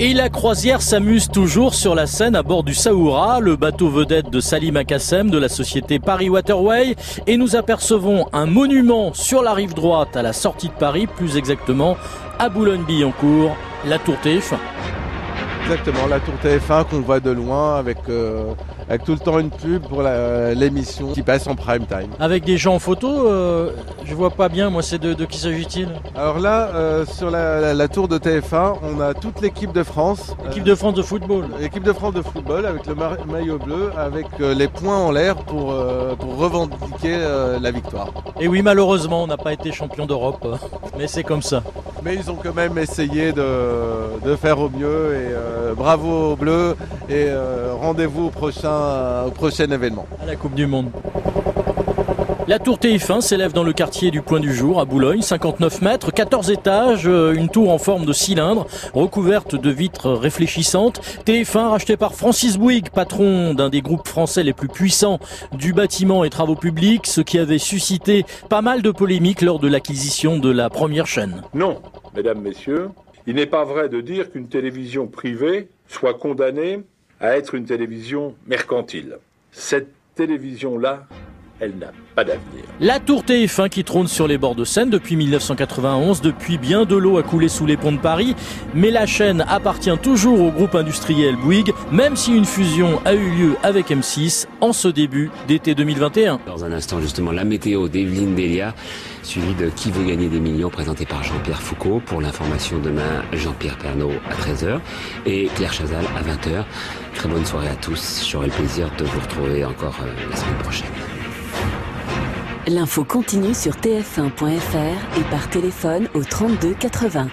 Et la croisière s'amuse toujours sur la Seine à bord du Saoura, le bateau vedette de Salim Akassem de la société Paris Waterway. Et nous apercevons un monument sur la rive droite à la sortie de Paris, plus exactement à Boulogne-Billancourt, la Tour TF1. Exactement, la Tour TF1 qu'on voit de loin avec, euh, avec tout le temps une pub pour l'émission qui passe en prime time. Avec des gens en photo, euh, je vois pas bien, moi c'est de, de qui s'agit-il? Alors là, euh, sur la, la- la tour de TF1, on a toute l'équipe de France. L'équipe de France de football. Euh, l'équipe de France de football avec le ma- maillot bleu, avec euh, les points en l'air pour, euh, pour revendiquer euh, la victoire. Et oui, malheureusement, on n'a pas été champion d'Europe, euh, mais c'est comme ça. Mais ils ont quand même essayé de, de faire au mieux et euh, bravo aux Bleus et euh, rendez-vous au prochain, au prochain événement. à la Coupe du Monde. La tour TF1 s'élève dans le quartier du Point du Jour à Boulogne, 59 mètres, 14 étages, euh, une tour en forme de cylindre, recouverte de vitres réfléchissantes. TF1 racheté par Francis Bouygues, patron d'un des groupes français les plus puissants du bâtiment et travaux publics, ce qui avait suscité pas mal de polémiques lors de l'acquisition de la première chaîne. Non, mesdames, messieurs, il n'est pas vrai de dire qu'une télévision privée soit condamnée à être une télévision mercantile. Cette télévision-là, elle n'a pas d'avenir. La tour TF1 qui trône sur les bords de Seine depuis 1991, depuis bien de l'eau a coulé sous les ponts de Paris, mais la chaîne appartient toujours au groupe industriel Bouygues, même si une fusion a eu lieu avec M6 en ce début d'été 2021. Dans un instant, justement, la météo d'Evelyne Delia, suivi de Qui veut gagner des millions, présenté par Jean-Pierre Foucault. Pour l'information, demain, Jean-Pierre Pernaud à 13h et Claire Chazal à 20h. Très bonne soirée à tous. J'aurai le plaisir de vous retrouver encore euh, la semaine prochaine. L'info continue sur tf1.fr et par téléphone au 32 80.